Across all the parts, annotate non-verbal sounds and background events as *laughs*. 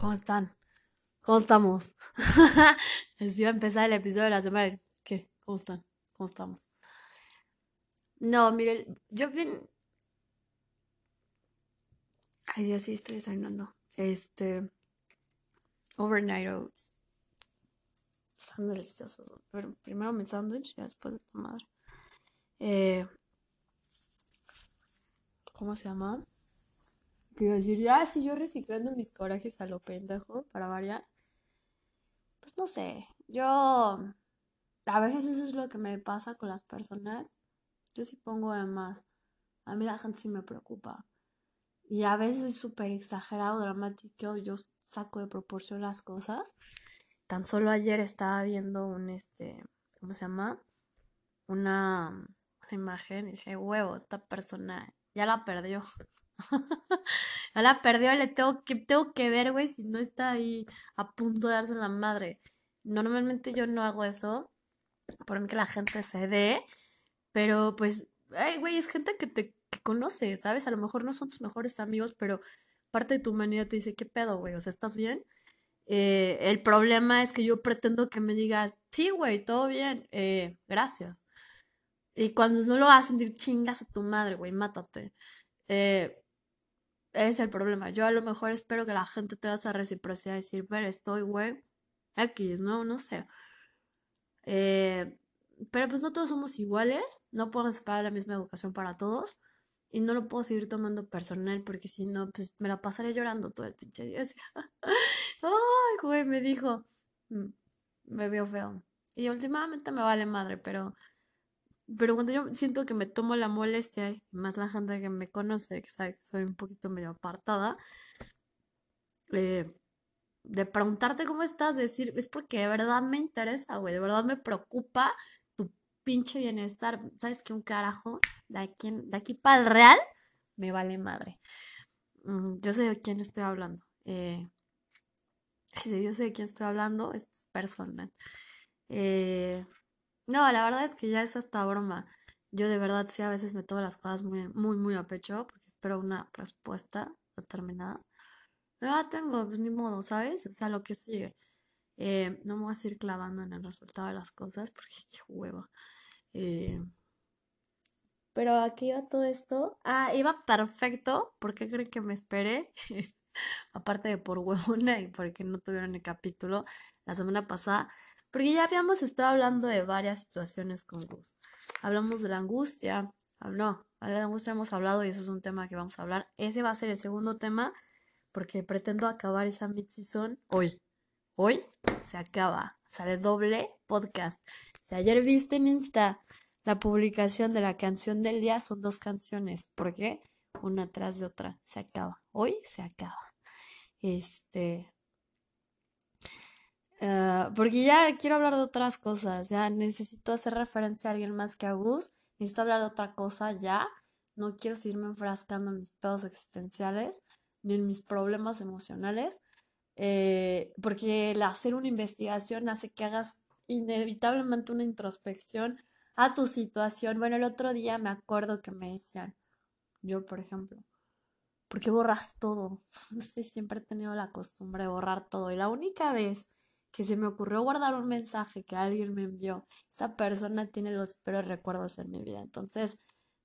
¿Cómo están? ¿Cómo estamos? *laughs* Les iba a empezar el episodio de la semana. ¿Qué? ¿Cómo están? ¿Cómo estamos? No, mire, yo bien. Ay, Dios, sí, estoy desayunando. Este. Overnight oats. Están deliciosos. Primero mi sándwich y después esta madre. Eh, ¿Cómo se llama? Quiero decir, ah, sí, yo reciclando mis corajes a lo pendejo, para variar. Pues no sé, yo a veces eso es lo que me pasa con las personas. Yo sí pongo de más. A mí la gente sí me preocupa. Y a veces es súper exagerado, dramático. Yo saco de proporción las cosas. Tan solo ayer estaba viendo un, este, ¿cómo se llama? Una, una imagen y dije, huevo, esta persona ya la perdió. *laughs* ya la perdió, le tengo que, tengo que ver, güey, si no está ahí a punto de darse la madre. Normalmente yo no hago eso, por que la gente se dé, pero pues, ay, güey, es gente que te conoce, ¿sabes? A lo mejor no son tus mejores amigos, pero parte de tu humanidad te dice, ¿qué pedo, güey? O sea, ¿estás bien? Eh, el problema es que yo pretendo que me digas, sí, güey, todo bien, eh, gracias. Y cuando no lo hacen, chingas a tu madre, güey, mátate. Eh, es el problema. Yo a lo mejor espero que la gente te esa reciprocidad y decir, ver, estoy, güey, aquí, ¿no? No sé. Eh, pero pues no todos somos iguales, no podemos esperar la misma educación para todos y no lo puedo seguir tomando personal porque si no, pues me la pasaré llorando todo el pinche día. *laughs* Ay, güey, me dijo, mm, me veo feo. Y últimamente me vale madre, pero pero cuando yo siento que me tomo la molestia, más la gente que me conoce, que sabe que soy un poquito medio apartada, eh, de preguntarte cómo estás, decir, es porque de verdad me interesa, güey, de verdad me preocupa tu pinche bienestar. ¿Sabes qué? Un carajo, de aquí, de aquí para el real, me vale madre. Mm, yo sé de quién estoy hablando. Eh, yo sé de quién estoy hablando, es personal. Eh, no, la verdad es que ya es hasta broma. Yo de verdad sí a veces me tomo las cosas muy, muy, muy a pecho porque espero una respuesta determinada. Pero ya tengo, pues ni modo, ¿sabes? O sea, lo que sigue. Eh, no me voy a seguir clavando en el resultado de las cosas porque *laughs* qué hueva. Eh, pero aquí iba todo esto. Ah, iba perfecto. ¿Por qué creen que me esperé? *laughs* Aparte de por huevona y porque no tuvieron el capítulo la semana pasada. Porque ya habíamos estado hablando de varias situaciones con Gus. Hablamos de la angustia. No, de la angustia hemos hablado y eso es un tema que vamos a hablar. Ese va a ser el segundo tema porque pretendo acabar esa mid-season hoy. Hoy se acaba. Sale doble podcast. Si ayer viste en Insta la publicación de la canción del día, son dos canciones. ¿Por qué? Una tras de otra. Se acaba. Hoy se acaba. Este, Ah, porque ya quiero hablar de otras cosas, ya necesito hacer referencia a alguien más que a Gus, necesito hablar de otra cosa ya, no quiero seguirme enfrascando en mis pedos existenciales ni en mis problemas emocionales, eh, porque el hacer una investigación hace que hagas inevitablemente una introspección a tu situación. Bueno, el otro día me acuerdo que me decían, yo por ejemplo, ¿por qué borras todo? *laughs* Siempre he tenido la costumbre de borrar todo y la única vez que se me ocurrió guardar un mensaje que alguien me envió, esa persona tiene los peores recuerdos en mi vida. Entonces,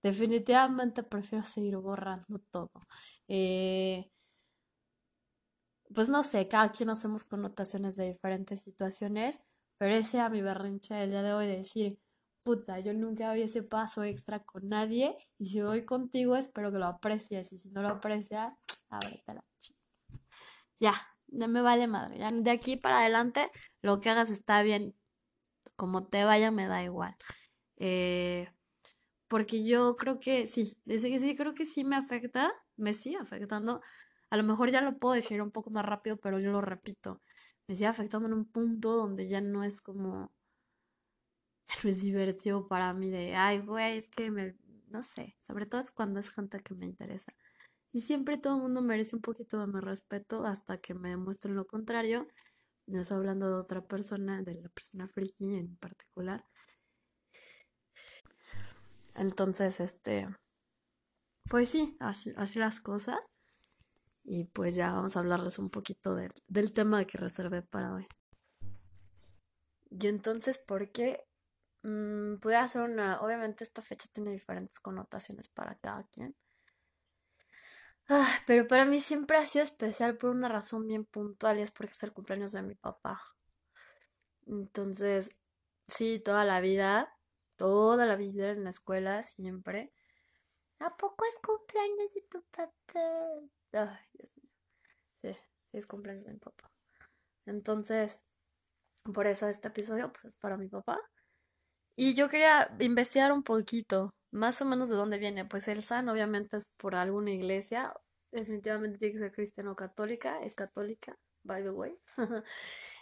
definitivamente prefiero seguir borrando todo. Eh, pues no sé, cada quien hacemos connotaciones de diferentes situaciones, pero ese era mi berrinche del día de hoy de decir, puta, yo nunca había ese paso extra con nadie y si voy contigo espero que lo aprecies y si no lo aprecias, ábrete la chica. Ya, no me vale madre. Ya de aquí para adelante, lo que hagas está bien. Como te vaya, me da igual. Eh, porque yo creo que sí, dice que sí, creo que sí me afecta, me sigue afectando. A lo mejor ya lo puedo decir un poco más rápido, pero yo lo repito. Me sigue afectando en un punto donde ya no es como. *laughs* es divertido para mí de, ay, güey, es que me. No sé, sobre todo es cuando es gente que me interesa. Y siempre todo el mundo merece un poquito de mi respeto hasta que me demuestren lo contrario. No estoy hablando de otra persona, de la persona friki en particular. Entonces, este, pues sí, así, las cosas. Y pues ya vamos a hablarles un poquito del tema que reservé para hoy. Y entonces, ¿por qué? Mm, hacer una... Obviamente esta fecha tiene diferentes connotaciones para cada quien. Ah, pero para mí siempre ha sido especial por una razón bien puntual y es porque es el cumpleaños de mi papá. Entonces, sí, toda la vida, toda la vida en la escuela, siempre. ¿A poco es cumpleaños de tu papá? Ay, Dios mío. Sí, sí es cumpleaños de mi papá. Entonces, por eso este episodio pues es para mi papá. Y yo quería investigar un poquito, más o menos de dónde viene. Pues el SAN obviamente es por alguna iglesia, definitivamente tiene que ser cristiano católica, es católica, by the way. *laughs*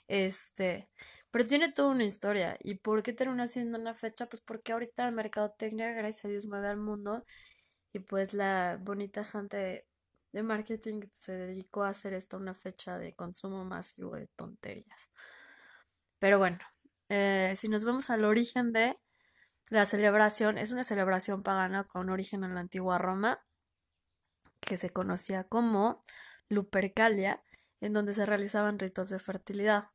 este, pero tiene toda una historia. ¿Y por qué terminó siendo una fecha? Pues porque ahorita el mercadotecnia, gracias a Dios, mueve al mundo. Y pues la bonita gente de, marketing se dedicó a hacer esta una fecha de consumo masivo de tonterías. Pero bueno, eh, si nos vemos al origen de la celebración, es una celebración pagana con origen en la antigua Roma, que se conocía como Lupercalia, en donde se realizaban ritos de fertilidad.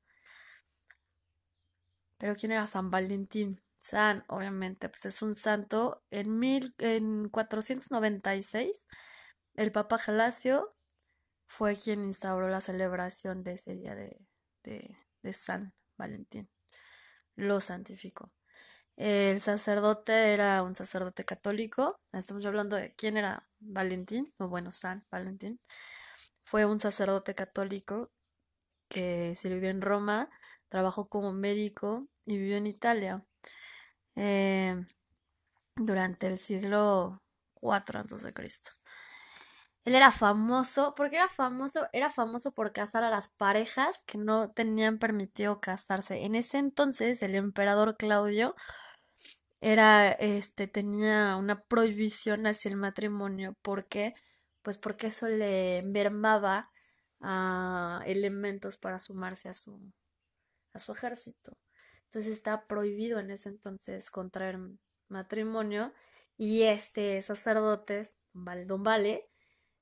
Pero ¿quién era San Valentín? San, obviamente, pues es un santo. En, mil, en 496, el Papa Gelasio fue quien instauró la celebración de ese día de, de San Valentín. Lo santificó. El sacerdote era un sacerdote católico. Estamos hablando de quién era Valentín, o bueno, San Valentín. Fue un sacerdote católico que sirvió en Roma, trabajó como médico y vivió en Italia eh, durante el siglo IV a.C. Él era famoso, porque era famoso, era famoso por casar a las parejas que no tenían permitido casarse. En ese entonces, el emperador Claudio era, este, tenía una prohibición hacia el matrimonio. ¿Por qué? Pues porque eso le mermaba a elementos para sumarse a su, a su ejército. Entonces estaba prohibido en ese entonces contraer matrimonio y este sacerdote, Don Vale,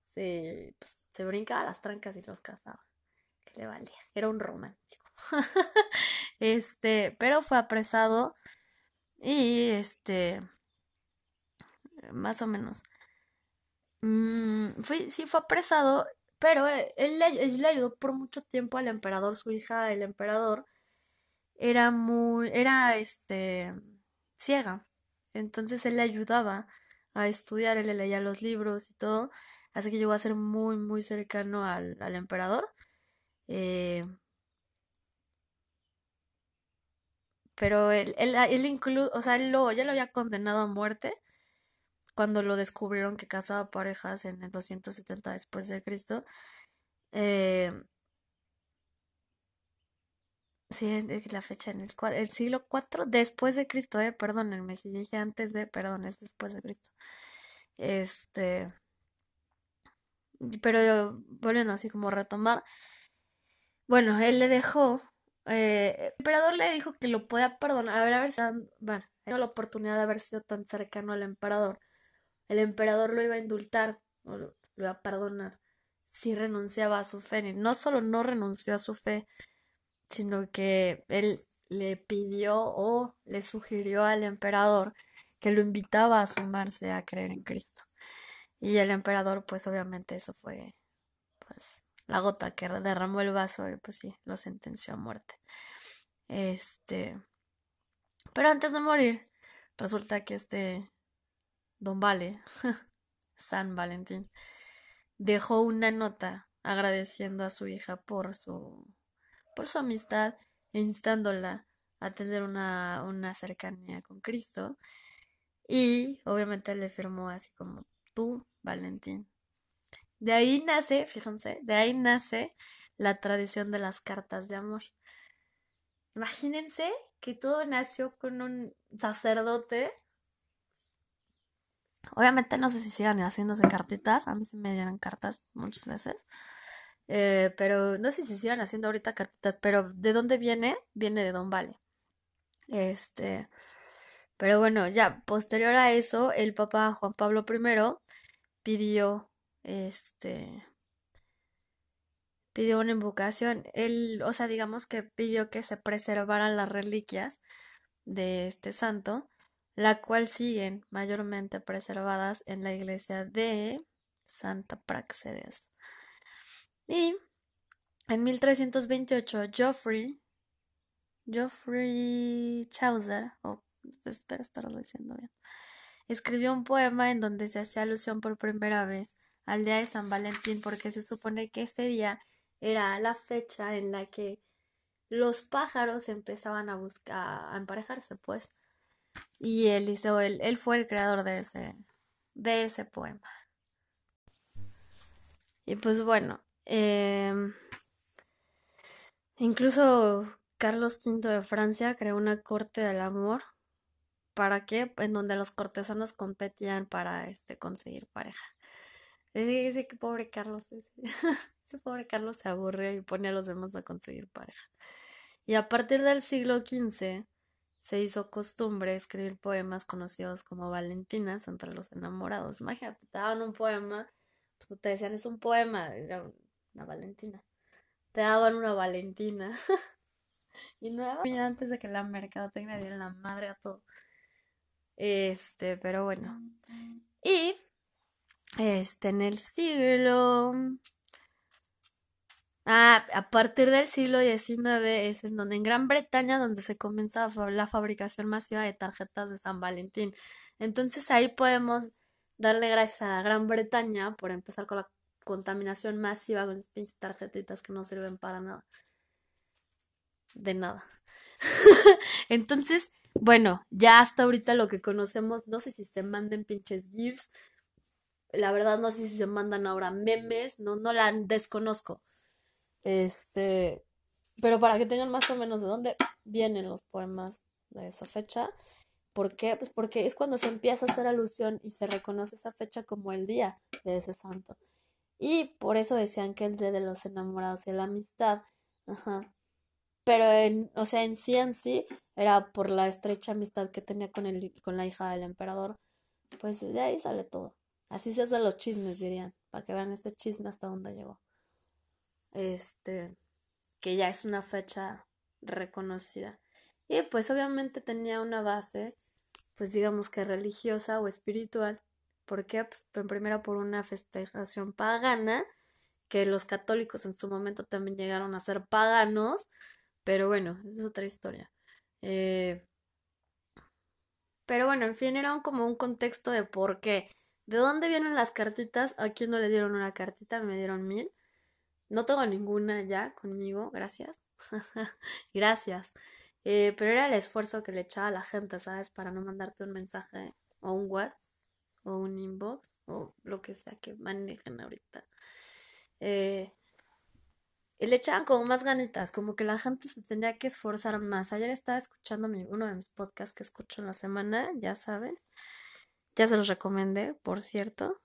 se, pues, se brincaba las trancas y los casaba. Que le valía. Era un romántico. *laughs* este, pero fue apresado y este, más o menos. Mm, fue, sí, fue apresado, pero él, él, le ayudó por mucho tiempo al emperador, su hija, el emperador, era muy, era este, ciega. Entonces él le ayudaba a estudiar, él le leía los libros y todo. Así que llegó a ser muy, muy cercano al, emperador. Eh, pero él, él, él incluso, o sea, él lo, ya lo había condenado a muerte cuando lo descubrieron que casaba parejas en el 270 después de Cristo. Eh, sí, la fecha en el, el siglo 4 después de Cristo, eh, perdónenme, si dije antes de, perdón, es después de Cristo. Este, pero volviendo así como retomar, bueno, él le dejó, eh, el emperador le dijo que lo podía perdonar, a ver, a ver si, bueno, la oportunidad de haber sido tan cercano al emperador. El emperador lo iba a indultar, o lo, iba a perdonar, si renunciaba a su fe. no solo no renunció a su fe, sino que él le pidió o le sugirió al emperador que lo invitaba a sumarse a creer en Cristo. Y el emperador, pues obviamente eso fue la gota que derramó el vaso y pues sí, lo sentenció a muerte. Este, pero antes de morir, resulta que este Don Vale, *laughs* San Valentín, dejó una nota agradeciendo a su hija por su por su amistad e instándola a tener una, una cercanía con Cristo. Y obviamente le firmó así como tú, Valentín. De ahí nace, fíjense, de ahí nace la tradición de las cartas de amor. Imagínense que todo nació con un sacerdote. Obviamente no sé si sigan haciéndose cartitas, a mí se me dieron cartas muchas veces. Eh, pero no sé si sigan haciendo ahorita cartitas, pero ¿de dónde viene? Viene de Don Vale. Este, pero bueno, ya posterior a eso, el Papa Juan Pablo I pidió este pidió una invocación. Él, o sea, digamos que pidió que se preservaran las reliquias de este santo, la cual siguen mayormente preservadas en la iglesia de Santa Praxedes. Y en 1328, Geoffrey, Geoffrey Chaucer, o espero estarlo diciendo bien, escribió un poema en donde se hacía alusión por primera vez al día de San Valentín, porque se supone que ese día era la fecha en la que los pájaros empezaban a buscar, a emparejarse, pues. Y él hizo, él, él fue el creador de ese, de ese poema. Y pues bueno, em, incluso Carlos V de Francia creó una corte del amor ¿Para qué? En donde los cortesanos competían para este, conseguir pareja. Que pobre Carlos, *laughs* ese, pobre Carlos se aburrió y pone a los demás a conseguir pareja. Y a partir del siglo XV se hizo costumbre escribir poemas conocidos como Valentinas entre los enamorados. Imagínate, te daban un poema, pues te decían es un poema, era una Valentina. Te daban una Valentina. *laughs* y no antes de que la mercadotecnia diera la madre a todo. Este, pero bueno. Este, en el siglo. Ah, a partir del siglo XIX es en donde en Gran Bretaña donde se comienza la fabricación masiva de tarjetas de San Valentín. Entonces ahí podemos darle gracias a Gran Bretaña por empezar con la contaminación masiva con las pinches tarjetitas que no sirven para nada. De nada. *laughs* Entonces, bueno, ya hasta ahorita lo que conocemos, no sé si se manden pinches GIFs, la verdad no sé si se mandan ahora memes, no, no la desconozco. Este, pero para que tengan más o menos de dónde vienen los poemas de esa fecha. ¿Por qué? Pues porque es cuando se empieza a hacer alusión y se reconoce esa fecha como el día de ese santo. Y por eso decían que el día de los enamorados y la amistad. Ajá pero en, o sea, en sí sí era por la estrecha amistad que tenía con el, con la hija del emperador. Pues de ahí sale todo. Así se hacen los chismes, dirían, para que vean este chisme hasta dónde llegó. Este, que ya es una fecha reconocida. Y pues obviamente tenía una base, pues digamos que religiosa o espiritual. ¿Por qué? Pues primero por una festejación pagana, que los católicos en su momento también llegaron a ser paganos, pero bueno, es otra historia. Eh, pero bueno, en fin, era como un contexto de por qué. ¿De dónde vienen las cartitas? ¿A quién no le dieron una cartita? Me dieron mil. No tengo ninguna ya conmigo, gracias. *laughs* gracias. Eh, pero era el esfuerzo que le echaba a la gente, ¿sabes? Para no mandarte un mensaje o un WhatsApp o un inbox o lo que sea que manejen ahorita. Eh, y le echaban como más ganitas, como que la gente se tendría que esforzar más. Ayer estaba escuchando uno de mis podcasts que escucho en la semana, ya saben. Ya se los recomendé, por cierto.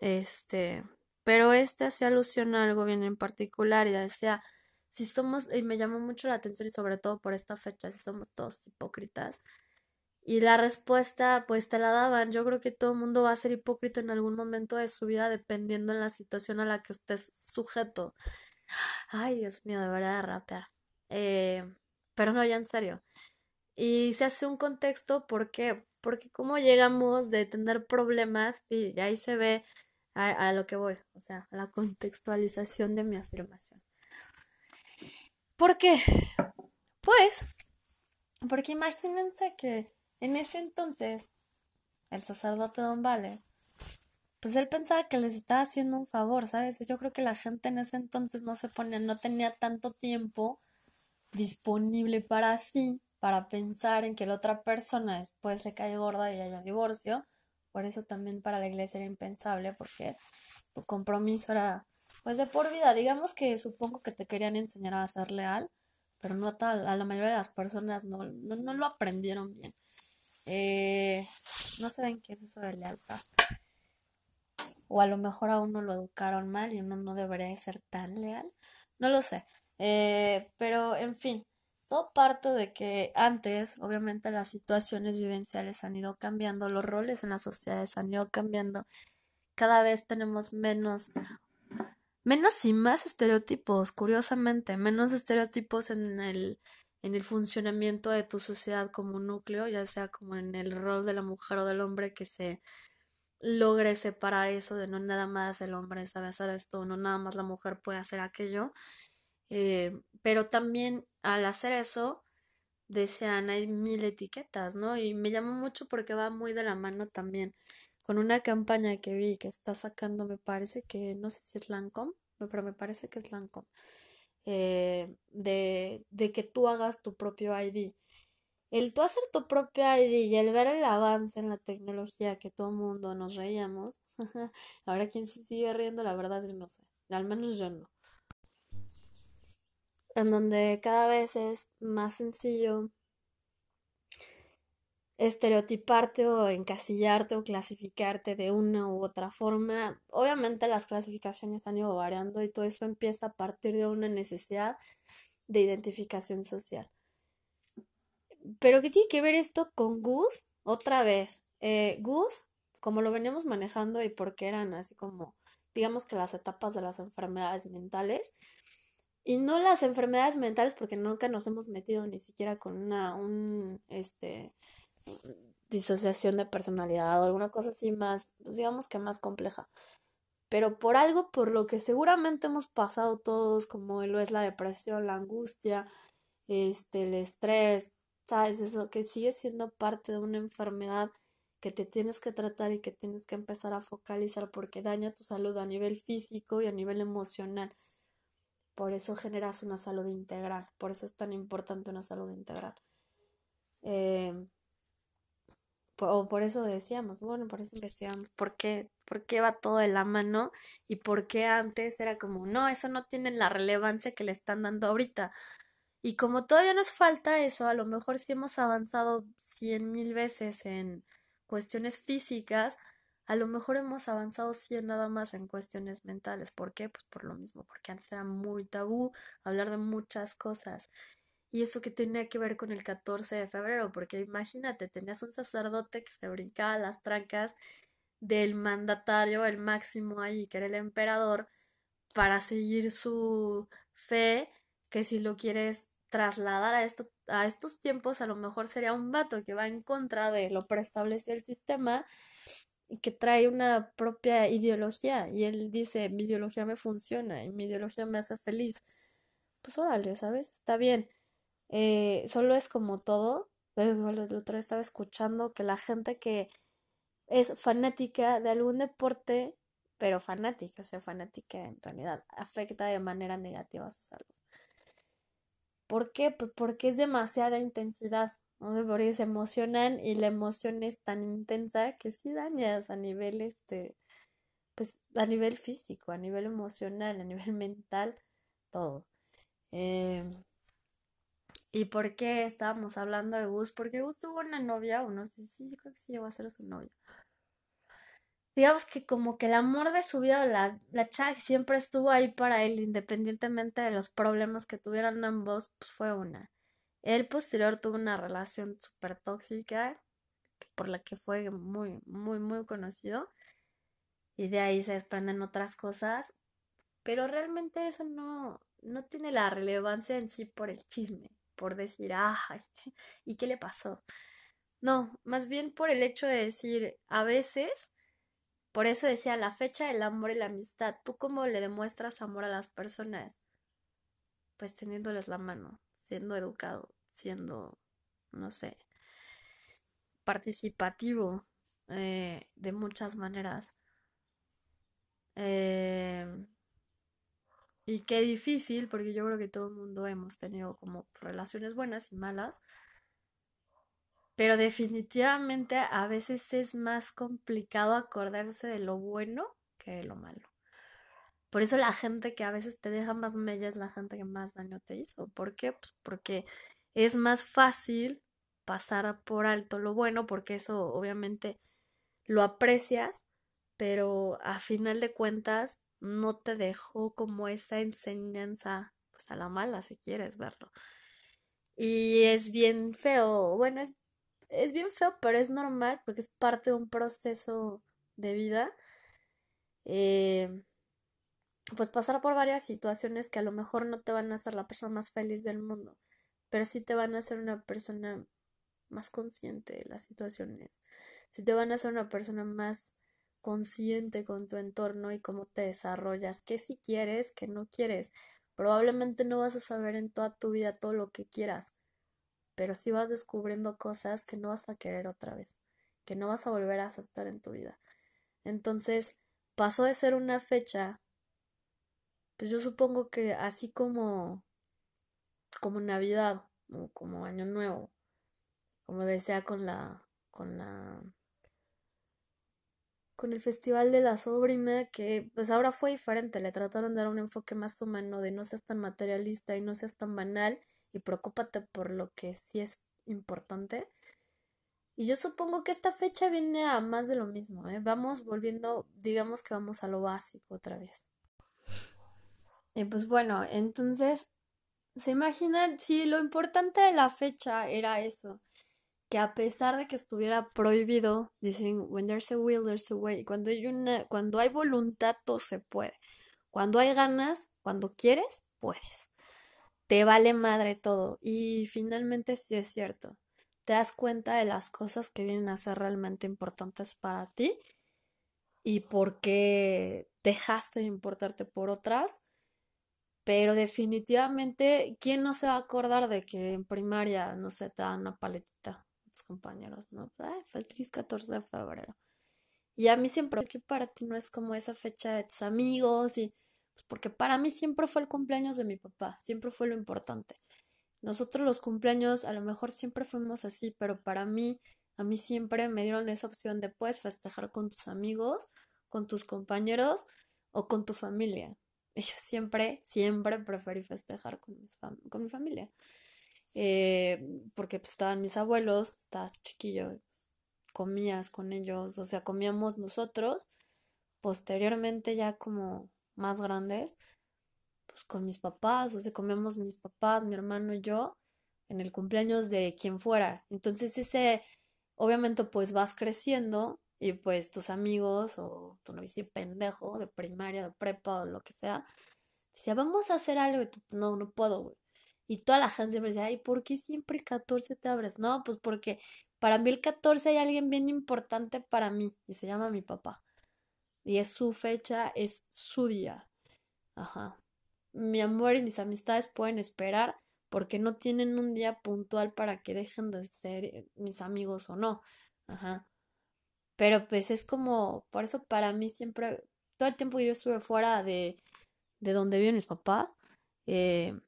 Este, pero este hacía alusión a algo bien en particular y decía, si somos, y me llamó mucho la atención y sobre todo por esta fecha, si somos todos hipócritas. Y la respuesta, pues te la daban. Yo creo que todo el mundo va a ser hipócrita en algún momento de su vida dependiendo en la situación a la que estés sujeto. Ay, Dios mío, de verdad, rapear. Eh, pero no, ya en serio. Y se hace un contexto, ¿por qué? Porque como llegamos de tener problemas, y ahí se ve a, a lo que voy, o sea, a la contextualización de mi afirmación. ¿Por qué? Pues, porque imagínense que en ese entonces el sacerdote Don Vale pues él pensaba que les estaba haciendo un favor, ¿sabes? Yo creo que la gente en ese entonces no se ponía, no tenía tanto tiempo disponible para sí, para pensar en que la otra persona después le cae gorda y haya divorcio. Por eso también para la iglesia era impensable, porque tu compromiso era, pues, de por vida. Digamos que supongo que te querían enseñar a ser leal, pero no tal, a la mayoría de las personas no, no, lo aprendieron bien. Eh, no saben qué es eso de lealtad o a lo mejor a uno lo educaron mal y uno no debería ser tan leal, no lo sé. Eh, pero en fin, todo parte de que antes, obviamente, las situaciones vivenciales han ido cambiando, los roles en las sociedades han ido cambiando, cada vez tenemos menos menos y más estereotipos, curiosamente, menos estereotipos en el, en el funcionamiento de tu sociedad como núcleo, ya sea como en el rol de la mujer o del hombre que se logre separar eso de no nada más el hombre sabe hacer esto, no nada más la mujer puede hacer aquello, eh, pero también al hacer eso, desean, hay mil etiquetas, ¿no? Y me llama mucho porque va muy de la mano también con una campaña que vi que está sacando, me parece que, no sé si es Lancome, pero me parece que es Lancome, eh, de, de que tú hagas tu propio ID. El tú hacer tu propio ID y el ver el avance en la tecnología que todo mundo nos reíamos, *laughs* ahora quien se sigue riendo, la verdad es no sé, al menos yo no. En donde cada vez es más sencillo estereotiparte o encasillarte o clasificarte de una u otra forma. Obviamente las clasificaciones han ido variando y todo eso empieza a partir de una necesidad de identificación social. Pero ¿qué tiene que ver esto con Gus? Otra vez, eh, Gus, como lo veníamos manejando y porque eran así como, digamos que las etapas de las enfermedades mentales, y no las enfermedades mentales porque nunca nos hemos metido ni siquiera con una, un, este, disociación de personalidad o alguna cosa así más, pues digamos que más compleja. Pero por algo por lo que seguramente hemos pasado todos, como lo es la depresión, la angustia, este, el estrés, ¿sabes? Eso que sigue siendo parte de una enfermedad que te tienes que tratar y que tienes que empezar a focalizar porque daña tu salud a nivel físico y a nivel emocional. Por eso generas una salud integral, por eso es tan importante una salud integral. Eh, o por eso decíamos, bueno, por eso investigamos, ¿por qué, por qué va todo de la mano y por qué antes era como, no, eso no tiene la relevancia que le están dando ahorita. Y como todavía nos falta eso, a lo mejor si hemos avanzado cien mil veces en cuestiones físicas, a lo mejor hemos avanzado cien nada más en cuestiones mentales. ¿Por qué? Pues por lo mismo, porque antes era muy tabú hablar de muchas cosas. Y eso que tenía que ver con el 14 de febrero, porque imagínate, tenías un sacerdote que se brincaba las trancas del mandatario, el máximo ahí, que era el emperador, para seguir su fe, que si lo quieres trasladar a, a estos tiempos, a lo mejor sería un vato que va en contra de lo preestablecido el sistema que trae una propia ideología. Y él dice, mi ideología me funciona y mi ideología me hace feliz. Pues órale, ¿sabes? Está bien. Eh, solo es como todo. El otro estaba escuchando que la gente que es fanática de algún deporte, pero fanática, o sea, fanática en realidad, afecta de manera negativa a su salud. ¿Por qué? Pues porque es demasiada intensidad, Porque se emocionan y la emoción es tan intensa que sí dañas a nivel, este, pues a nivel físico, a nivel emocional, a nivel *laughs* mental, todo. Eh, ¿Y por qué estábamos hablando de Gus? Porque Gus tuvo una novia, o no sé si sí, creo que sí llegó a ser su novia. Digamos que como que el amor de su vida, la, la chava siempre estuvo ahí para él, independientemente de los problemas que tuvieran ambos, pues fue una. Él posterior tuvo una relación súper tóxica, por la que fue muy, muy, muy conocido. Y de ahí se desprenden otras cosas. Pero realmente eso no, no tiene la relevancia en sí por el chisme por decir, ay, ¿y qué le pasó? No, más bien por el hecho de decir, a veces, por eso decía, la fecha del amor y la amistad, ¿tú cómo le demuestras amor a las personas? Pues teniéndoles la mano, siendo educado, siendo, no sé, participativo eh, de muchas maneras. Eh, y qué difícil, porque yo creo que todo el mundo hemos tenido como relaciones buenas y malas. Pero definitivamente a veces es más complicado acordarse de lo bueno que de lo malo. Por eso la gente que a veces te deja más mella es la gente que más daño te hizo. ¿Por qué? Pues porque es más fácil pasar por alto lo bueno, porque eso obviamente lo aprecias, pero a final de cuentas no te dejó como esa enseñanza, pues a la mala, si quieres verlo. Y es bien feo, bueno, es, es bien feo, pero es normal porque es parte de un proceso de vida. Eh, pues pasar por varias situaciones que a lo mejor no te van a hacer la persona más feliz del mundo, pero sí te van a hacer una persona más consciente de las situaciones, sí te van a hacer una persona más consciente con tu entorno y cómo te desarrollas, qué si quieres, qué no quieres. Probablemente no vas a saber en toda tu vida todo lo que quieras, pero sí vas descubriendo cosas que no vas a querer otra vez, que no vas a volver a aceptar en tu vida. Entonces, pasó de ser una fecha pues yo supongo que así como, como Navidad como Año Nuevo, como decía con la, con la, con el Festival de la Sobrina, que pues ahora fue diferente, le trataron de dar un enfoque más humano, de no seas tan materialista y no seas tan banal y preocúpate por lo que sí es importante. Y yo supongo que esta fecha viene a más de lo mismo, ¿eh? Vamos volviendo, digamos que vamos a lo básico otra vez. Y pues bueno, entonces, ¿se imaginan? Si lo importante de la fecha era eso, que a pesar de que estuviera prohibido, dicen, when there's a will, there's a way. Cuando hay una, cuando hay voluntad, todo se puede. Cuando hay ganas, cuando quieres, puedes. Te vale madre todo. Y finalmente sí es cierto. Te das cuenta de las cosas que vienen a ser realmente importantes para ti y por qué dejaste de importarte por otras pero definitivamente, ¿quién no se va a acordar de que en primaria, no sé, te dan una paletita tus compañeros, ¿no? Ay, feliz 14 de febrero. Y a mí siempre, que para ti no es como esa fecha de tus amigos y pues porque para mí siempre fue el cumpleaños de mi papá, siempre fue lo importante. Nosotros los cumpleaños a lo mejor siempre fuimos así, pero para mí, a mí siempre me dieron esa opción de puedes festejar con tus amigos, con tus compañeros o con tu familia. *laughs* Yo siempre, siempre preferí festejar con, con mi familia. Eh, porque pues, estaban mis abuelos, estabas chiquillo, pues, comías con ellos, o sea, comíamos nosotros. Posteriormente, ya como más grandes, pues con mis papás, o sea, comíamos mis papás, mi hermano y yo, en el cumpleaños de quien fuera. Entonces, ese, obviamente, pues vas creciendo y pues tus amigos o tu novio pendejo de primaria, de prepa o lo que sea, decía, vamos a hacer algo. Y tú, no, no puedo, güey. Y toda la gente siempre decía, ay, ¿por qué siempre el 14 te abres? No, pues porque para mí el 14 hay alguien bien importante para mí y se llama mi papá. Y es su fecha, es su día. Ajá. Mi amor y mis amistades pueden esperar porque no tienen un día puntual para que dejen de ser mis amigos o no. Ajá. Pero pues es como, por eso para mí siempre, todo el tiempo yo estuve fuera de, de donde viven mis papás, eh,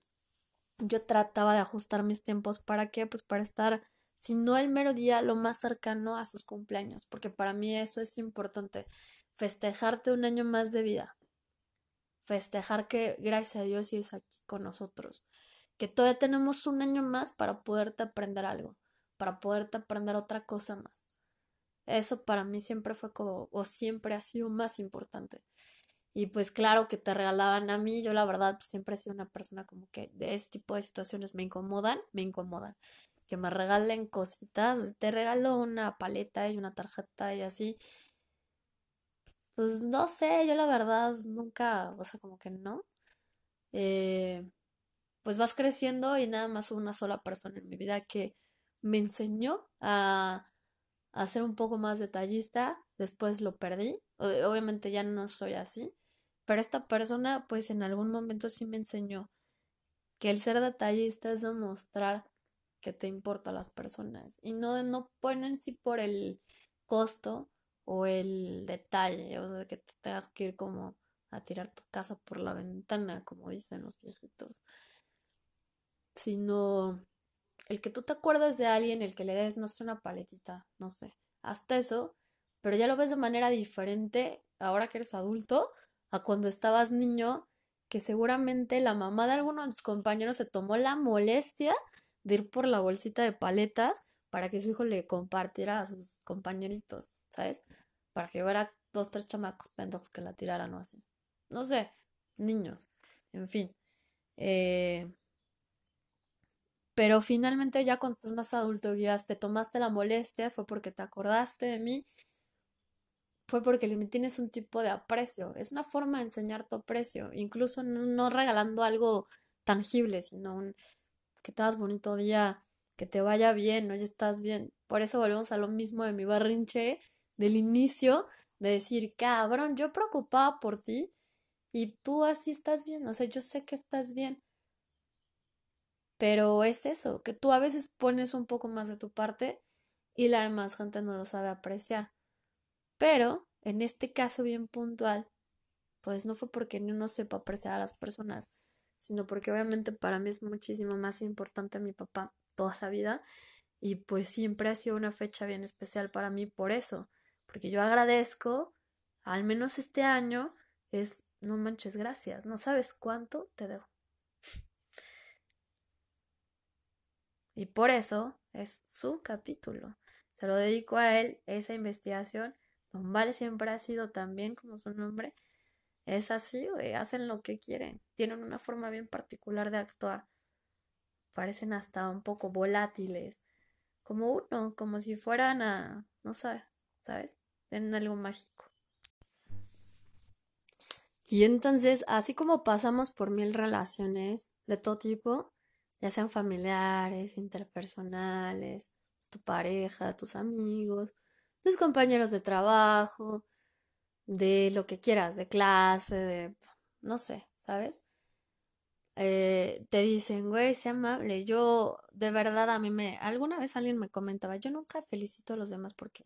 yo trataba de ajustar mis tiempos para qué, pues para estar, si no el mero día, lo más cercano a sus cumpleaños, porque para mí eso es importante, festejarte un año más de vida, festejar que gracias a Dios es aquí con nosotros, que todavía tenemos un año más para poderte aprender algo, para poderte aprender otra cosa más. Eso para mí siempre fue como, o siempre ha sido más importante. Y pues claro que te regalaban a mí, yo la verdad siempre he sido una persona como que de este tipo de situaciones me incomodan, me incomodan. Que me regalen cositas, te regalo una paleta y una tarjeta y así. Pues no sé, yo la verdad nunca, o sea, como que no. Eh, pues vas creciendo y nada más una sola persona en mi vida que me enseñó a a ser un poco más detallista, después lo perdí, obviamente ya no soy así, pero esta persona pues en algún momento sí me enseñó que el ser detallista es demostrar que te importa a las personas y no, no ponen sí por el costo o el detalle, o sea, que te tengas que ir como a tirar tu casa por la ventana, como dicen los viejitos, sino el que tú te acuerdas de alguien, el que le des, no sé, una paletita, no sé, hasta eso, pero ya lo ves de manera diferente ahora que eres adulto a cuando estabas niño, que seguramente la mamá de alguno de tus compañeros se tomó la molestia de ir por la bolsita de paletas para que su hijo le compartiera a sus compañeritos, ¿sabes? Para que hubiera dos, tres chamacos pendejos que la tiraran o así. No sé, niños, en fin. Eh, pero finalmente ya cuando estás más adulto y te tomaste la molestia, fue porque te acordaste de mí fue porque le tienes un tipo de aprecio. Es una forma de enseñar tu aprecio, incluso no, regalando algo tangible, sino un que te bonito día, que te vaya bien, ya estás bien. Por eso volvemos a lo mismo de mi barrinche del inicio, de decir, cabrón, yo preocupaba por ti y tú así estás bien, o sea, yo sé que estás bien. Pero es eso, que tú a veces pones un poco más de tu parte y la demás gente no lo sabe apreciar. Pero, en este caso bien puntual, pues no fue porque no sepa apreciar a las personas, sino porque obviamente para mí es muchísimo más importante mi papá toda la vida y pues siempre ha sido una fecha bien especial para mí por eso, porque yo agradezco, al menos este año, es no manches gracias, no sabes cuánto te debo. Y por eso es su capítulo. Se lo dedico a él, esa investigación. Don Vale siempre ha sido también como su nombre. Es así, hacen lo que quieren. Tienen una forma bien particular de actuar. Parecen hasta un poco volátiles. Como uno, como si fueran a, no sé, ¿sabes? Tienen algo mágico. Y entonces, así como pasamos por mil relaciones de todo tipo, ya sean familiares, interpersonales, tu pareja, tus amigos, tus compañeros de trabajo, de lo que quieras, de clase, de, no sé, ¿sabes? Eh, te dicen, güey, sé amable. Yo, de verdad, a mí me, alguna vez alguien me comentaba, yo nunca felicito a los demás porque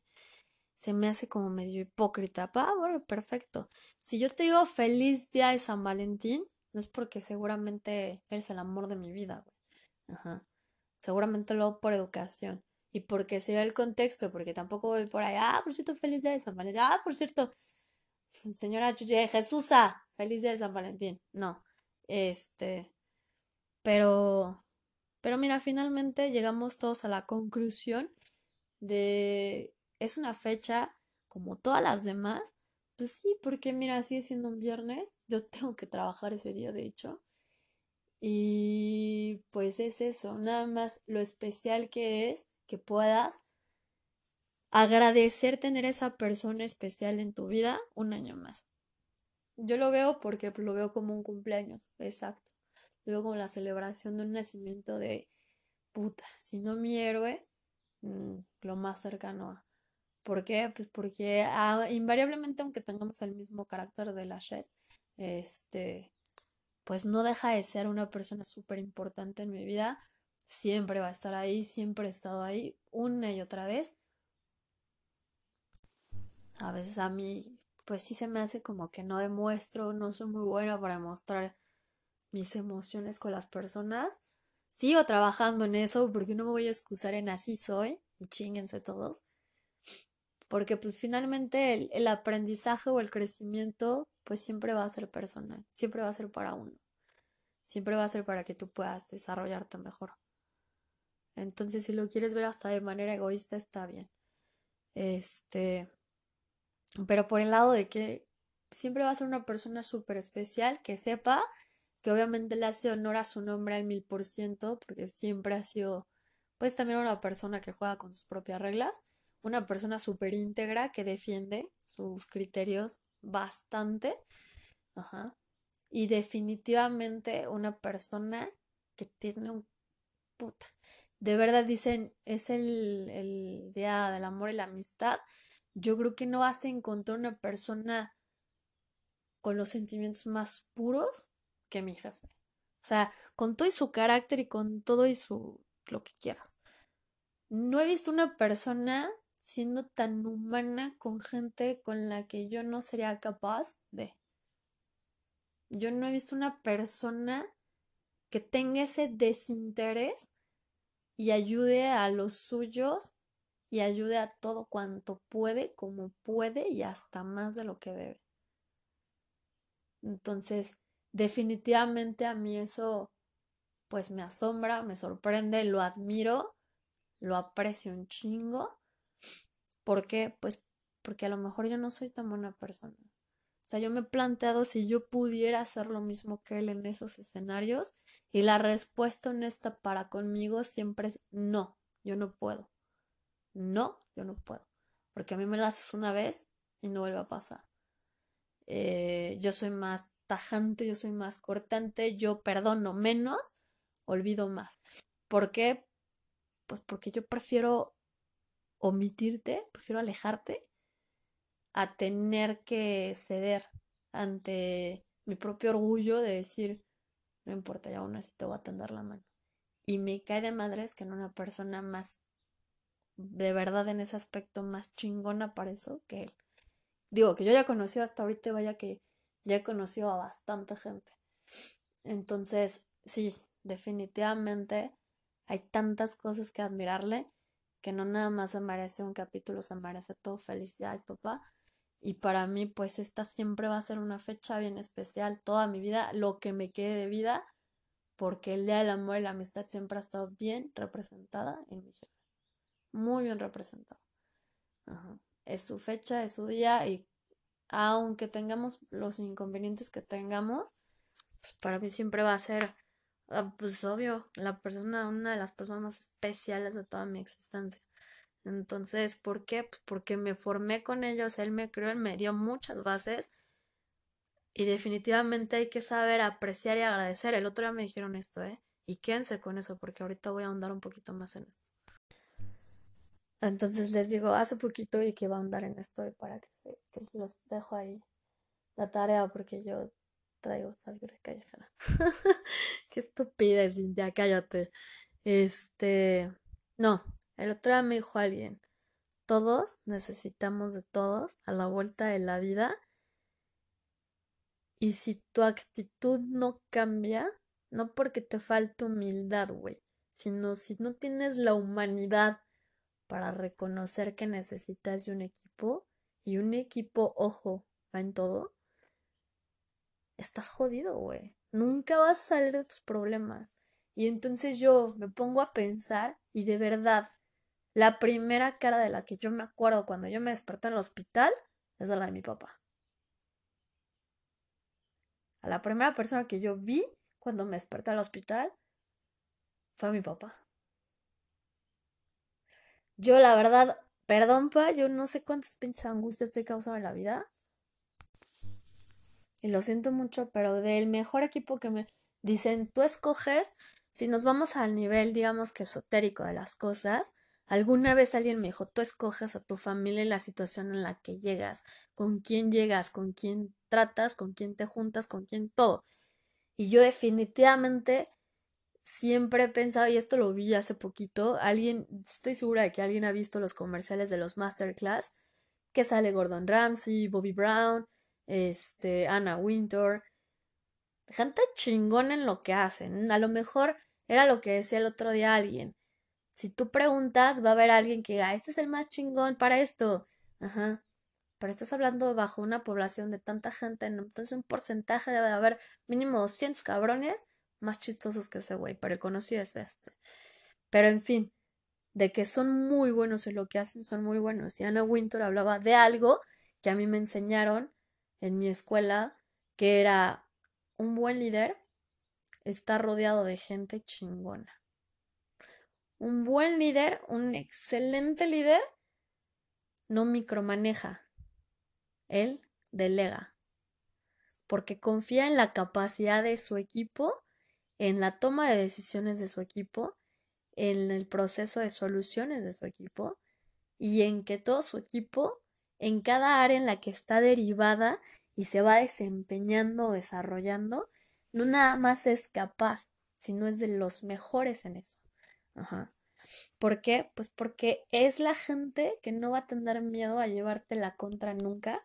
se me hace como medio hipócrita. Ah, bueno, perfecto. Si yo te digo feliz día de San Valentín, no es porque seguramente eres el amor de mi vida, güey. Ajá. Seguramente lo hago por educación y porque se ve el contexto, porque tampoco voy por ahí, ah, por cierto, feliz día de San Valentín, ah, por cierto, señora Jesúsa, feliz día de San Valentín. No, este, pero, pero mira, finalmente llegamos todos a la conclusión de, es una fecha como todas las demás, pues sí, porque mira, sigue siendo un viernes, yo *laughs* tengo que trabajar ese día, de hecho, y pues es eso, nada más lo especial que es que puedas agradecer tener esa persona especial en tu vida un año más. Yo lo veo porque lo veo como un cumpleaños, exacto. Lo veo como la celebración de un nacimiento de puta, si no mi héroe, mm, lo más cercano a. ¿Por qué? Pues porque ah, invariablemente, aunque tengamos el mismo carácter de la Shed, este, pues no deja de ser una persona súper importante en mi vida siempre va a estar ahí, siempre he estado ahí, una y otra vez. A veces a mí, pues sí se me hace como que no demuestro, no soy muy buena para mostrar mis emociones con las personas. Sigo trabajando en eso porque no me voy a excusar en así soy y chinguense todos. Porque pues finalmente el, el aprendizaje o el crecimiento pues siempre va a ser personal, siempre va a ser para uno. Siempre va a ser para que tú puedas desarrollarte mejor. Entonces, si lo quieres ver hasta de manera egoísta, está bien. Este, pero por el lado de que siempre va a ser una persona súper especial, que sepa que obviamente le hace honor a su nombre al mil por ciento, porque siempre ha sido, pues también una persona que juega con sus propias reglas, una persona súper íntegra que defiende sus criterios bastante, ajá, y definitivamente una persona que tiene un puta, de verdad dicen, es el, el día del amor y la amistad, yo creo que no vas a encontrar una persona con los sentimientos más puros que mi jefe. O sea, con todo y su carácter y con todo y su lo que quieras. No he visto una persona siendo tan humana con gente con la que yo no sería capaz de. Yo no he visto una persona que tenga ese desinterés y ayude a los suyos y ayude a todo cuanto puede, como puede y hasta más de lo que debe. Entonces, definitivamente a mí eso pues me asombra, me sorprende, lo admiro, lo aprecio un chingo. ¿Por qué? Pues porque a lo mejor yo no soy tan buena persona. O sea, yo me he planteado si yo pudiera hacer lo mismo que él en esos escenarios y la respuesta honesta para conmigo siempre es no, yo no puedo. No, yo no puedo. Porque a mí me lo haces una vez y no vuelve a pasar. Eh, yo soy más tajante, yo soy más cortante, yo perdono menos, olvido más. ¿Por qué? Pues porque yo prefiero omitirte, prefiero alejarte a tener que ceder ante mi propio orgullo de decir, no importa, ya aún así te voy a tender la mano. Y me cae de madres que en una persona más, de verdad en ese aspecto, más chingona para eso que él. Digo, que yo ya conocí hasta ahorita, vaya que ya he conocido a bastante gente. Entonces, sí, definitivamente hay tantas cosas que admirarle que no nada más merece un capítulo, se merece todo. Felicidades, papá. Y para mí, pues esta siempre va a ser una fecha bien especial, toda mi vida, lo que me quede de vida, porque el Día del Amor y la Amistad siempre ha estado bien representada en mi vida. Muy bien representada. Es su fecha, es su día y aunque tengamos los inconvenientes que tengamos, pues para mí siempre va a ser, ah, pues obvio, la persona, una de las personas más especiales de toda mi existencia. Entonces, ¿por qué? Pues porque me formé con ellos, él me creó, él me dio muchas bases y definitivamente hay que saber apreciar y agradecer. El otro día me dijeron esto, ¿eh? Y quédense con eso porque ahorita voy a ahondar un poquito más en esto. Entonces les digo, hace poquito y que va a ahondar en esto para que, se, que los dejo ahí la tarea porque yo traigo sangre callejera. *laughs* Qué estupidez, Cintia, cállate. Este, no, el otro día me dijo alguien, todos necesitamos de todos a la vuelta de la vida. Y si tu actitud no cambia, no porque te falte humildad, güey, sino si no tienes la humanidad para reconocer que necesitas de un equipo, y un equipo, ojo, va en todo, estás jodido, güey. Nunca vas a salir de tus problemas. Y entonces yo me pongo a pensar y de verdad la primera cara de la que yo me acuerdo cuando yo me desperté en el hospital es la de mi papá. A la primera persona que yo vi cuando me desperté al hospital fue mi papá. Yo, la verdad, perdón, pa, yo no sé cuántas pinches angustias te he en la vida. Y lo siento mucho, pero del mejor equipo que me dicen, tú escoges, si nos vamos al nivel, digamos que esotérico de las cosas, Alguna vez alguien me dijo, tú escoges a tu familia en la situación en la que llegas, con quién llegas, con quién tratas, con quién te juntas, con quién todo. Y yo definitivamente siempre he pensado, y esto lo vi hace poquito, alguien, estoy segura de que alguien ha visto los comerciales de los Masterclass, que sale Gordon Ramsay, Bobby Brown, este, Anna Winter, gente chingón en lo que hacen. A lo mejor era lo que decía el otro día alguien. Si tú preguntas, va a haber alguien que diga, este es el más chingón para esto. Ajá. Pero estás hablando bajo una población de tanta gente, entonces un porcentaje debe de haber mínimo 200 cabrones más chistosos que ese güey, pero el conocido es este. Pero en fin, de que son muy buenos en lo que hacen, son muy buenos. Y Anna Winter hablaba de algo que a mí me enseñaron en mi escuela, que era un buen líder está rodeado de gente chingona. Un buen líder, un excelente líder, no micromaneja. Él delega. Porque confía en la capacidad de su equipo, en la toma de decisiones de su equipo, en el proceso de soluciones de su equipo y en que todo su equipo, en cada área en la que está derivada y se va desempeñando, desarrollando, no nada más es capaz, sino es de los mejores en eso. Ajá. ¿Por qué? Pues porque es la gente que no va a tener miedo a llevarte la contra nunca.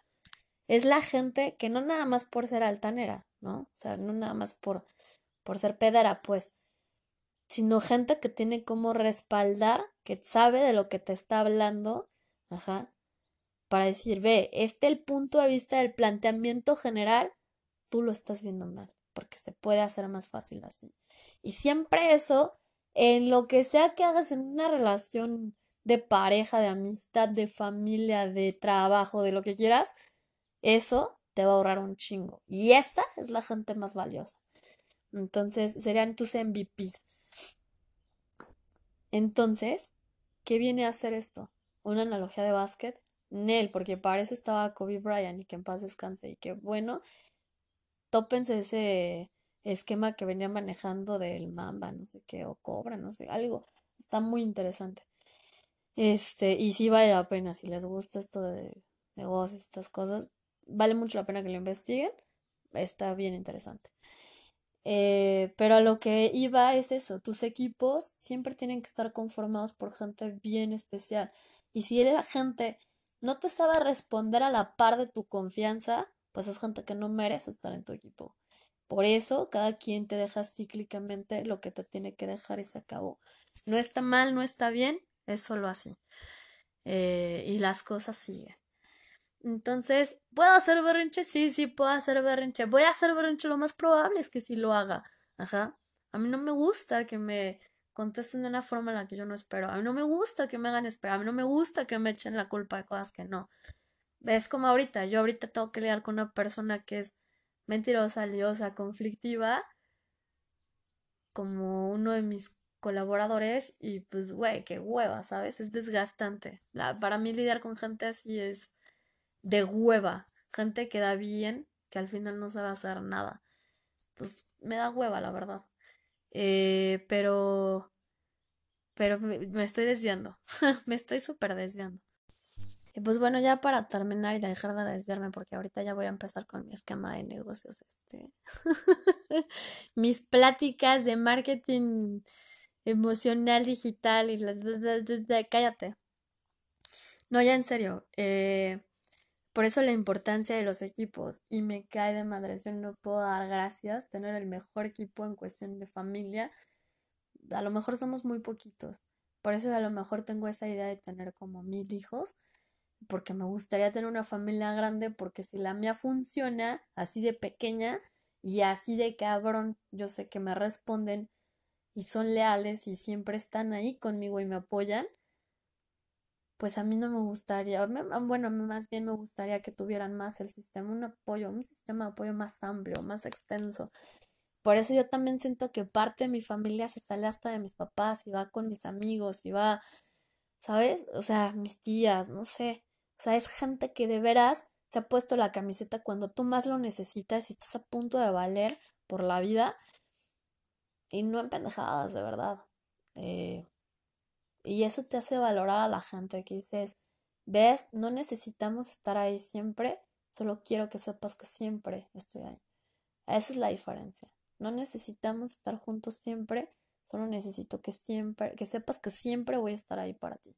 Es la gente que no nada más por ser altanera, ¿no? O sea, no nada más por, por ser pedera, pues, sino gente que tiene como respaldar, que sabe de lo que te está hablando, ajá, para decir, ve, este el punto de vista del planteamiento general, tú lo estás viendo mal, porque se puede hacer más fácil así. Y siempre eso en lo que sea que hagas en una relación de pareja, de amistad, de familia, de trabajo, de lo que quieras, eso te va a ahorrar un chingo. Y esa es la gente más valiosa. Entonces, serían tus MVPs. Entonces, ¿qué viene a hacer esto? Una analogía de básquet. Nel, porque para eso estaba Kobe Bryant y que en paz descanse. Y que bueno, tópense ese esquema que venía manejando del Mamba, no sé qué, o Cobra, no sé, algo. Está muy interesante. Este, y sí vale la pena, si les gusta esto de negocios, estas cosas, vale mucho la pena que lo investiguen. Está bien interesante. Eh, pero a lo que iba es eso, tus equipos siempre tienen que estar conformados por gente bien especial. Y si la gente no te sabe responder a la par de tu confianza, pues es gente que no merece estar en tu equipo. Por eso, cada quien te deja cíclicamente lo que te tiene que dejar y se acabó. No está mal, no está bien, es solo así. Eh, y las cosas siguen. Entonces, ¿puedo hacer berrinche? Sí, sí, puedo hacer berrinche. Voy a hacer berrinche, lo más probable es que sí lo haga. Ajá. A mí no me gusta que me contesten de una forma en la que yo no espero. A mí no me gusta que me hagan esperar. A mí no me gusta que me echen la culpa de cosas que no. Es como ahorita. Yo ahorita tengo que lidiar con una persona que es mentirosa, liosa, conflictiva, como uno de mis colaboradores y pues, güey, qué hueva, ¿sabes? Es desgastante. La, para mí lidiar con gente así es de hueva. Gente que da bien, que al final no sabe hacer nada. Pues me da hueva, la verdad. Eh, pero... Pero me, estoy desviando. me estoy súper desviando. Pues bueno, ya para terminar y dejar de desviarme, porque ahorita ya voy a empezar con mi esquema de negocios, este. Mis pláticas de marketing emocional, digital y la... cállate. No, ya en serio. Eh, por eso la importancia de los equipos. Y me cae de madre. Yo no puedo dar gracias. Tener el mejor equipo en cuestión de familia. A lo mejor somos muy poquitos. Por eso a lo mejor tengo esa idea de tener como mil hijos. Porque me gustaría tener una familia grande. Porque si la mía funciona así de pequeña y así de cabrón, yo sé que me responden y son leales y siempre están ahí conmigo y me apoyan pues a mí no me gustaría, bueno, más bien me gustaría que tuvieran más el sistema, un apoyo, un sistema de apoyo más amplio, más extenso. Por eso yo también siento que parte de mi familia se sale hasta de mis papás y va con mis amigos y va, ¿sabes? O sea, mis tías, no sé. O sea, es gente que de veras se ha puesto la camiseta cuando tú más lo necesitas y estás a punto de valer por la vida. Y no en pendejadas, de verdad. Eh, y eso te hace valorar a la gente que dices, ves, no necesitamos estar ahí siempre, solo quiero que sepas que siempre estoy ahí. Esa es la diferencia. No necesitamos estar juntos siempre, solo necesito que siempre, que sepas que siempre voy a estar ahí para ti.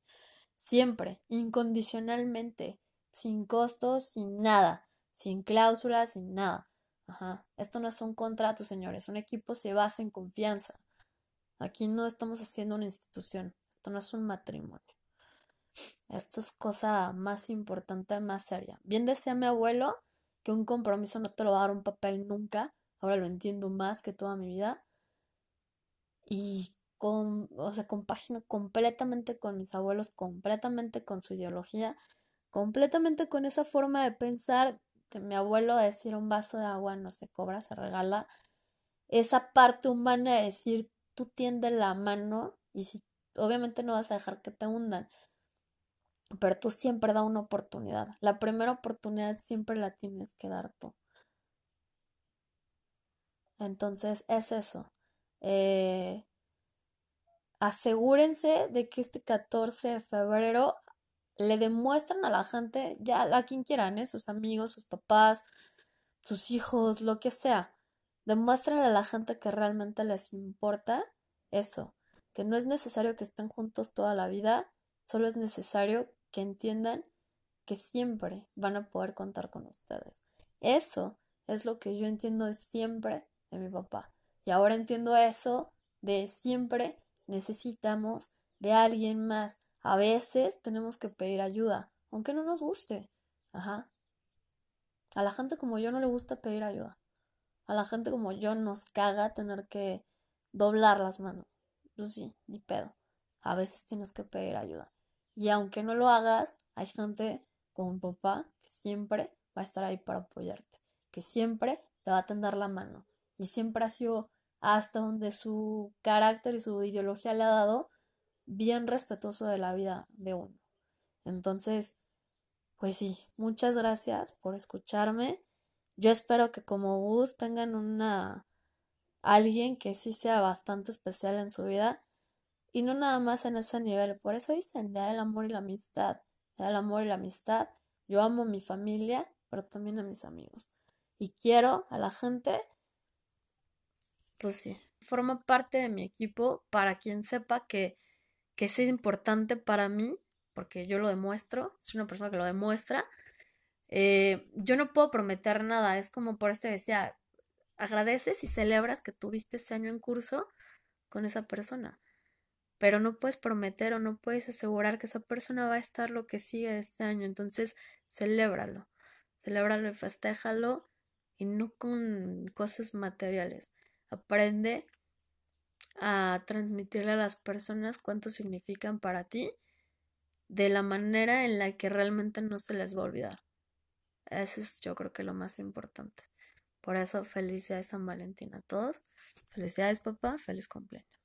Siempre, incondicionalmente, sin costos, sin nada, sin cláusulas, sin nada. Ajá. Esto no es un contrato, señores. Un equipo se basa en confianza. Aquí no estamos haciendo una institución. No es un matrimonio. Esto es cosa más importante, más seria. Bien decía mi abuelo que un compromiso no te lo va a dar un papel nunca. Ahora lo entiendo más que toda mi vida. Y con, o sea, compagino completamente con mis abuelos, completamente con su ideología, completamente con esa forma de pensar de mi abuelo decir un vaso de agua no se cobra, se regala. Esa parte humana de decir tú tiendes la mano y si obviamente no vas a dejar que te hundan, pero tú siempre da una oportunidad. La primera oportunidad siempre la tienes que dar tú. Entonces es eso. Eh, asegúrense de que este 14 de febrero le demuestran a la gente, ya a quien quieran, ¿eh? sus amigos, sus papás, sus hijos, lo que sea. Demuéstrenle a la gente que realmente les importa eso que no es necesario que estén juntos toda la vida, solo es necesario que entiendan que siempre van a poder contar con ustedes. Eso es lo que yo entiendo de siempre de mi papá. Y ahora entiendo eso de siempre necesitamos de alguien más. A veces tenemos que pedir ayuda, aunque no nos guste. Ajá. A la gente como yo no le gusta pedir ayuda. A la gente como yo nos caga tener que doblar las manos pues sí, ni pedo. A veces tienes que pedir ayuda. Y aunque no lo hagas, hay gente como papá que siempre va a estar ahí para apoyarte, que siempre te va a tender la mano. Y siempre ha sido hasta donde su carácter y su ideología le ha dado bien respetuoso de la vida de uno. Entonces, pues sí, muchas gracias por escucharme. Yo espero que como Gus tengan una alguien que sí sea bastante especial en su vida y no nada más en ese nivel. Por eso dicen, da el amor y la amistad, da el amor y la amistad. Yo amo a mi familia, pero también a mis amigos. Y quiero a la gente, pues sí, forma parte de mi equipo para quien sepa que, que es importante para mí porque yo lo demuestro, es una persona que lo demuestra. Eh, yo no puedo prometer nada, es como por esto decía, agradeces y celebras que tuviste ese año en curso con esa persona, pero no puedes prometer o no puedes asegurar que esa persona va a estar lo que sigue este año, entonces celébralo, celébralo y festéjalo y no con cosas materiales. Aprende a transmitirle a las personas cuánto significan para ti de la manera en la que realmente no se les va a olvidar. Eso es yo creo que lo más importante. Por eso felicidades San Valentín a todos. Felicidades papá, feliz cumpleaños.